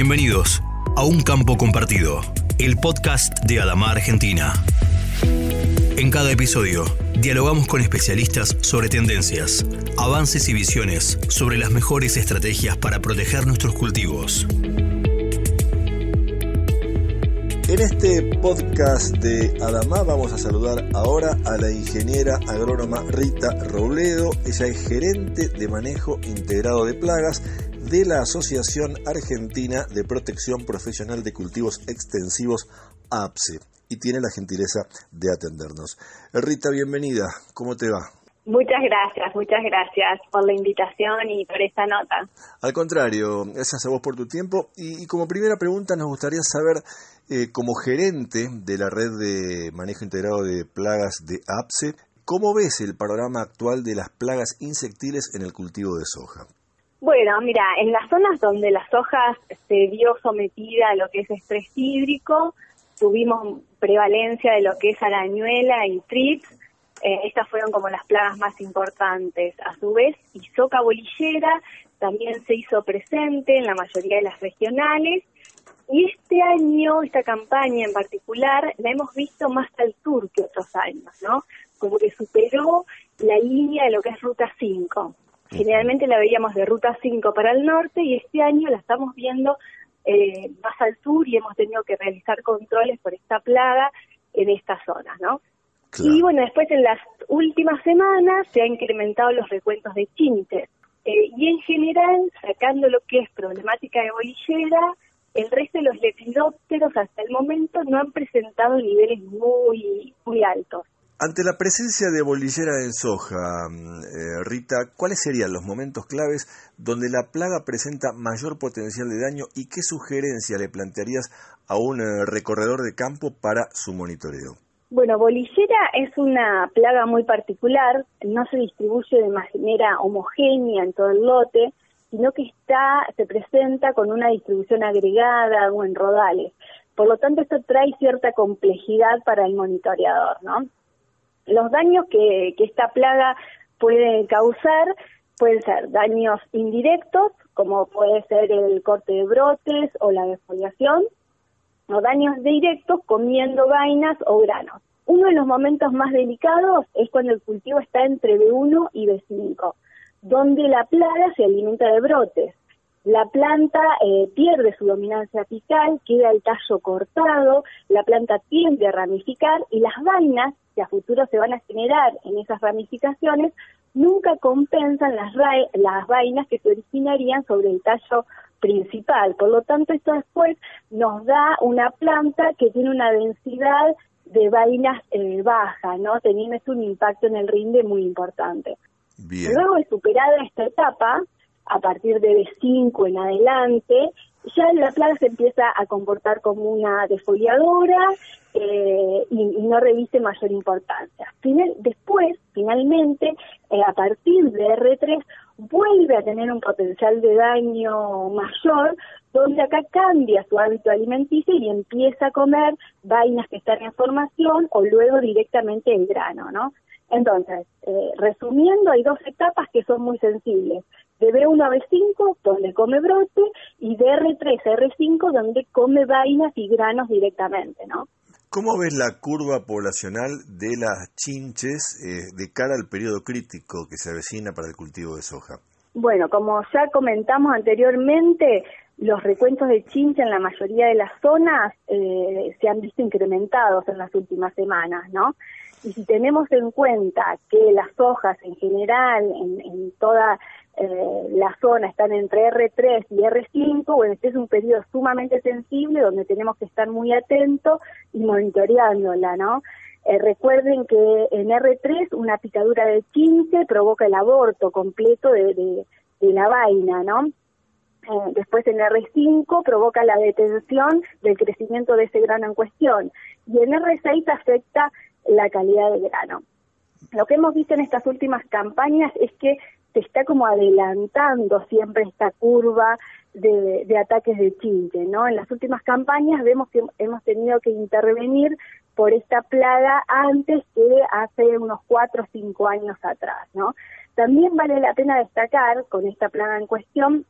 Bienvenidos a Un Campo Compartido, el podcast de Adama Argentina. En cada episodio, dialogamos con especialistas sobre tendencias, avances y visiones sobre las mejores estrategias para proteger nuestros cultivos. En este podcast de Adamá vamos a saludar ahora a la ingeniera agrónoma Rita Robledo. Ella es gerente de manejo integrado de plagas de la Asociación Argentina de Protección Profesional de Cultivos Extensivos, APSE, y tiene la gentileza de atendernos. Rita, bienvenida. ¿Cómo te va? Muchas gracias, muchas gracias por la invitación y por esta nota. Al contrario, gracias a vos por tu tiempo. Y, como primera pregunta nos gustaría saber, eh, como gerente de la red de manejo integrado de plagas de APSE, ¿cómo ves el panorama actual de las plagas insectiles en el cultivo de soja? Bueno, mira, en las zonas donde la soja se vio sometida a lo que es estrés hídrico, tuvimos prevalencia de lo que es arañuela y trips, eh, estas fueron como las plagas más importantes. A su vez, Isoca bolillera también se hizo presente en la mayoría de las regionales. Y este año, esta campaña en particular, la hemos visto más al sur que otros años, ¿no? Como que superó la línea de lo que es Ruta 5. Generalmente la veíamos de Ruta 5 para el norte y este año la estamos viendo eh, más al sur y hemos tenido que realizar controles por esta plaga en esta zona, ¿no? Y bueno, después en las últimas semanas se han incrementado los recuentos de chinches. Eh, y en general, sacando lo que es problemática de bolillera, el resto de los lepidópteros hasta el momento no han presentado niveles muy, muy altos. Ante la presencia de bolillera en soja, mm, eh, Rita, ¿cuáles serían los momentos claves donde la plaga presenta mayor potencial de daño y qué sugerencia le plantearías a un eh, recorredor de campo para su monitoreo? Bueno, bolillera es una plaga muy particular, no se distribuye de manera homogénea en todo el lote, sino que está, se presenta con una distribución agregada o en rodales. Por lo tanto, esto trae cierta complejidad para el monitoreador, ¿no? Los daños que, que esta plaga puede causar pueden ser daños indirectos, como puede ser el corte de brotes o la defoliación, o daños directos comiendo vainas o granos. Uno de los momentos más delicados es cuando el cultivo está entre B1 y B5, donde la plaga se alimenta de brotes. La planta eh, pierde su dominancia apical, queda el tallo cortado, la planta tiende a ramificar y las vainas que a futuro se van a generar en esas ramificaciones nunca compensan las, las vainas que se originarían sobre el tallo principal. Por lo tanto, esto después nos da una planta que tiene una densidad de vainas eh, baja, ¿no? Teniendo un impacto en el rinde muy importante. Luego de superada esta etapa, a partir de B5 en adelante, ya la plaga se empieza a comportar como una defoliadora eh, y, no reviste mayor importancia. Final, después, finalmente, eh, a partir de R3, vuelve a tener un potencial de daño mayor, donde acá cambia su hábito alimenticio y empieza a comer vainas que están en formación o luego directamente el grano, ¿no? Entonces, eh, resumiendo, hay dos etapas que son muy sensibles. De B1 a B5, donde come brote, y de R3 a R5, donde come vainas y granos directamente, ¿no? ¿Cómo ves la curva poblacional de las chinches eh, de cara al periodo crítico que se avecina para el cultivo de soja? Bueno, como ya comentamos anteriormente, los recuentos de chinche en la mayoría de las zonas eh, se han visto incrementados en las últimas semanas, ¿no? Y si tenemos en cuenta que las hojas en general, en, en toda eh, la zona están entre R3 y R5, bueno, este es un periodo sumamente sensible donde tenemos que estar muy atentos y monitoreándola, ¿no? Eh, recuerden que en R3 una picadura de chinche provoca el aborto completo de, la vaina, ¿no? Eh, después en R5 provoca la detención del crecimiento de ese grano en cuestión y en R6 afecta la calidad del grano. Lo que hemos visto en estas últimas campañas es que se está como adelantando siempre esta curva de, ataques de chinche, ¿no? En las últimas campañas vemos que hemos tenido que intervenir por esta plaga antes que hace unos cuatro o cinco años atrás, ¿no? También vale la pena destacar con esta plaga en cuestión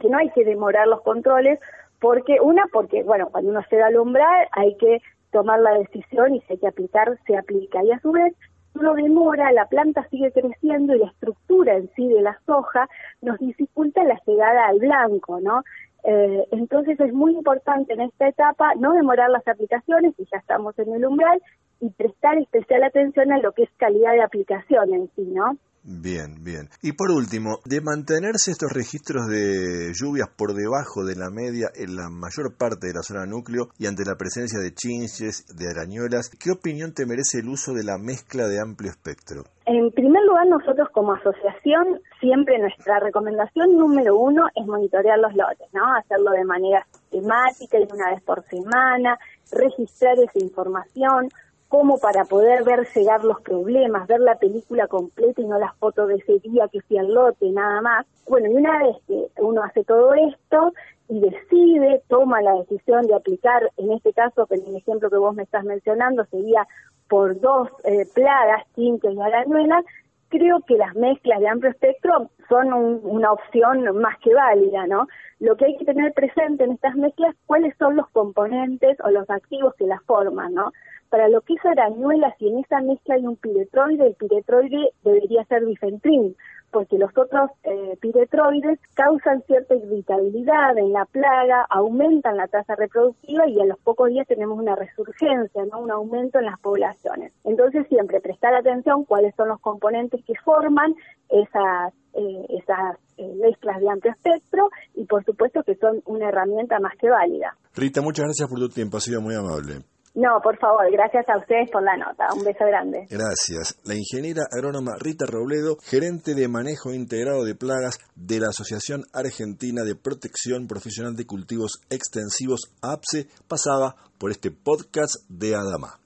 que no hay que demorar los controles Porque, una, porque, bueno, cuando uno se da al umbral hay que tomar la decisión y si hay que aplicar, se aplica. Y a su vez, uno demora, la planta sigue creciendo y la estructura en sí de la soja nos dificulta la llegada al blanco, ¿no? Eh, entonces es muy importante en esta etapa no demorar las aplicaciones, y ya estamos en el umbral, y prestar especial atención a lo que es calidad de aplicación en sí, ¿no? Bien, bien. Y por último, de mantenerse estos registros de lluvias por debajo de la media en la mayor parte de la zona núcleo y ante la presencia de chinches, de arañuelas, ¿qué opinión te merece el uso de la mezcla de amplio espectro? En primer lugar, nosotros como asociación, siempre nuestra recomendación número uno es monitorear los lotes, ¿no? Hacerlo de manera sistemática y una vez por semana, registrar esa información, como para poder ver llegar los problemas, ver la película completa y no las fotos de ese día que fui al lote, nada más. Bueno, y una vez que uno hace todo esto y decide, toma la decisión de aplicar, en este caso, en el ejemplo que vos me estás mencionando, sería por dos eh, plagas, tintes y arañuelas, creo que las mezclas de amplio espectro son una opción más que válida, ¿no? Lo que hay que tener presente en estas mezclas, cuáles son los componentes o los activos que las forman, ¿no? Para lo que es arañuela, si en esa mezcla hay un piretroide, el piretroide debería ser bifentrin, porque los otros eh, piretroides causan cierta irritabilidad en la plaga, aumentan la tasa reproductiva y a los pocos días tenemos una resurgencia, ¿no? un aumento en las poblaciones. Entonces siempre prestar atención cuáles son los componentes que forman esas, eh, esas eh, mezclas de amplio espectro y por supuesto que son una herramienta más que válida. Rita, muchas gracias por tu tiempo, ha sido muy amable. No, por favor, gracias a ustedes por la nota. Un beso grande. Gracias. La ingeniera agrónoma Rita Robledo, gerente de manejo integrado de plagas de la Asociación Argentina de Protección Profesional de Cultivos Extensivos, APSE, pasaba por este podcast de Adama.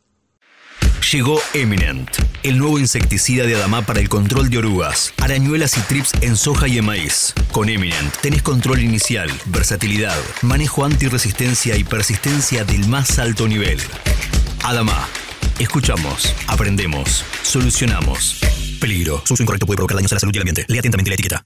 Llegó Eminent, el nuevo insecticida de Adama para el control de orugas, arañuelas y trips en soja y en maíz. Con Eminent tenés control inicial, versatilidad, manejo antirresistencia y persistencia del más alto nivel. Adama. Escuchamos, aprendemos, solucionamos. Peligro. Su uso incorrecto puede provocar daños a la salud y al ambiente. Lea atentamente la etiqueta.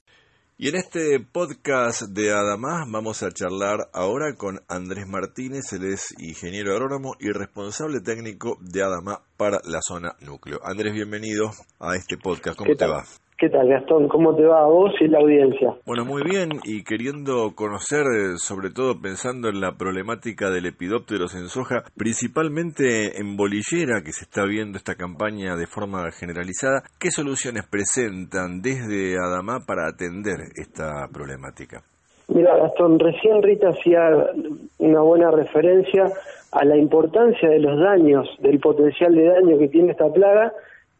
Y en este podcast de Adamás vamos a charlar ahora con Andrés Martínez, él es ingeniero agrónomo y responsable técnico de Adamás para la zona núcleo. Andrés, bienvenido a este podcast, ¿cómo te va? ¿Qué tal, Gastón? ¿Cómo te va a vos y la audiencia? Bueno, muy bien, y queriendo conocer, eh, sobre todo pensando en la problemática del epidópteros en soja, principalmente en bolillera, que se está viendo esta campaña de forma generalizada, ¿qué soluciones presentan desde Adamá para atender esta problemática? Mira, Gastón, recién Rita hacía una buena referencia a la importancia de los daños, del potencial de daño que tiene esta plaga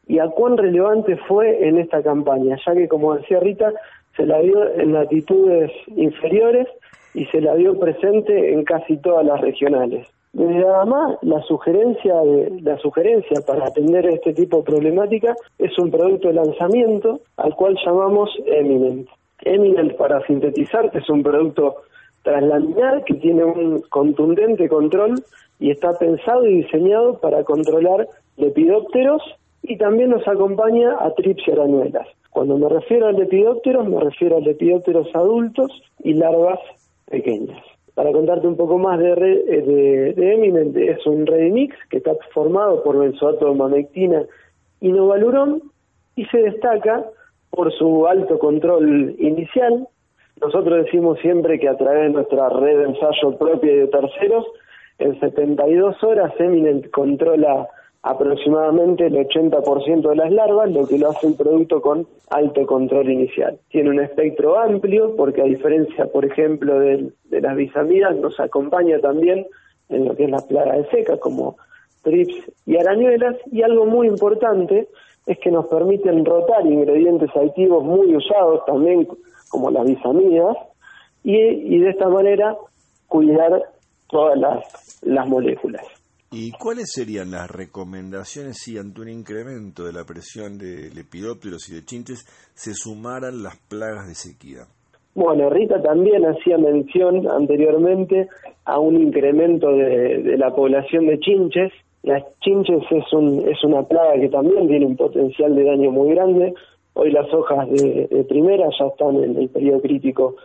y a cuán relevante fue en esta campaña, ya que, como decía Rita, se la vio en latitudes inferiores y se la vio presente en casi todas las regionales. Desde además, la sugerencia, de, la sugerencia para atender este tipo de problemática es un producto de lanzamiento al cual llamamos Eminent. Eminent, para sintetizar, es un producto traslaminar que tiene un contundente control y está pensado y diseñado para controlar lepidópteros y también nos acompaña a trips y arañuelas. Cuando me refiero a lepidópteros, me refiero a lepidópteros adultos y larvas pequeñas. Para contarte un poco más de, de, de Eminent, es un Redimix que está formado por benzoato de mamectina y novalurón y se destaca por su alto control inicial. Nosotros decimos siempre que a través de nuestra red de ensayo propia y de terceros, en 72 horas Eminent controla aproximadamente el 80% de las larvas, lo que lo hace un producto con alto control inicial. Tiene un espectro amplio porque a diferencia, por ejemplo, de, las bisamidas, nos acompaña también en lo que es la plaga de seca, como trips y arañuelas, y algo muy importante es que nos permiten rotar ingredientes activos muy usados también, como las bisamidas, y, y de esta manera cuidar todas las, las moléculas. ¿Y cuáles serían las recomendaciones si ante un incremento de la presión de lepidópteros y de chinches se sumaran las plagas de sequía? Bueno, Rita también hacía mención anteriormente a un incremento de, la población de chinches. Las chinches es, un, es una plaga que también tiene un potencial de daño muy grande. Hoy las hojas de, de primera ya están en el periodo crítico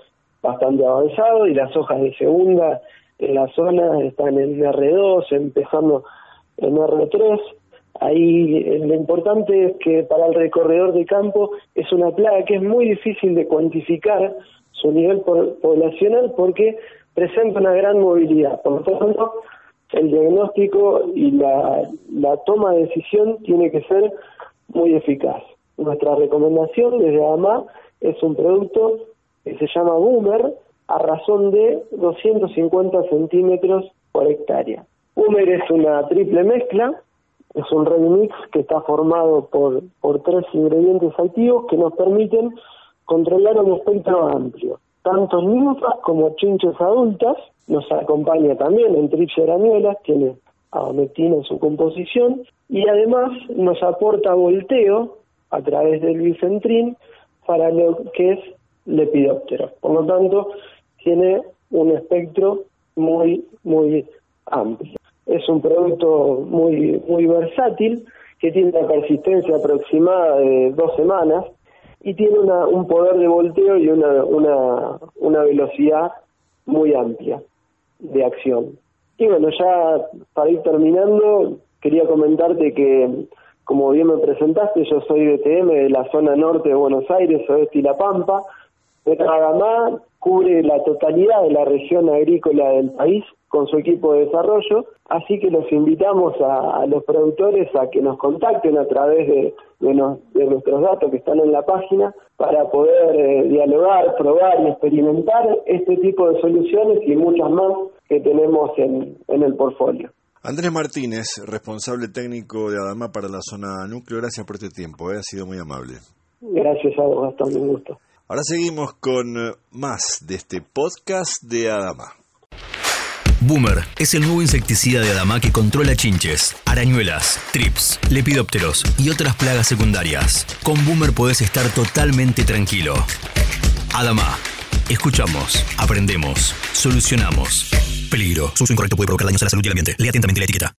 bastante avanzado y las hojas de segunda en la zona están en R2, empezando en R3. Ahí eh, lo importante es que para el recorredor de campo es una plaga que es muy difícil de cuantificar su nivel poblacional porque presenta una gran movilidad. Por lo tanto, el diagnóstico y la, la toma de decisión tiene que ser muy eficaz. Nuestra recomendación desde AMA es un producto que se llama Boomer a razón de 250 centímetros por hectárea. Boomer es una triple mezcla, es un remix que está formado por, por tres ingredientes activos que nos permiten controlar un espectro amplio, tanto ninfas como chinches adultas, nos acompaña también en Tripsia tiene adometina en su composición, y además nos aporta volteo a través del bifentrin para lo que es lepidóptero. Por lo tanto, tiene un espectro muy, muy amplio. Es un producto muy, muy versátil que tiene una persistencia aproximada de dos semanas y tiene una, un poder de volteo y una, una, una velocidad muy amplia de acción. Y bueno, ya para ir terminando, quería comentarte que, como bien me presentaste, yo soy de TM de la zona norte de Buenos Aires, oeste y La Pampa. Tragamá cubre la totalidad de la región agrícola del país con su equipo de desarrollo, así que los invitamos a, los productores a que nos contacten a través de, de, nuestros datos que están en la página para poder eh, dialogar, probar y experimentar este tipo de soluciones y muchas más que tenemos en, en el portfolio. Andrés Martínez, responsable técnico de Adama para la zona núcleo, gracias por este tiempo, eh, ha sido muy amable. Gracias a vos, hasta un gusto. Ahora seguimos con eh, más de este podcast de Adama. Boomer es el nuevo insecticida de Adama que controla chinches, arañuelas, trips, lepidópteros y otras plagas secundarias. Con Boomer podés estar totalmente tranquilo. Adama. Escuchamos, aprendemos, solucionamos. Peligro. Su uso incorrecto puede provocar daños a la salud y ambiente. Lea atentamente la etiqueta.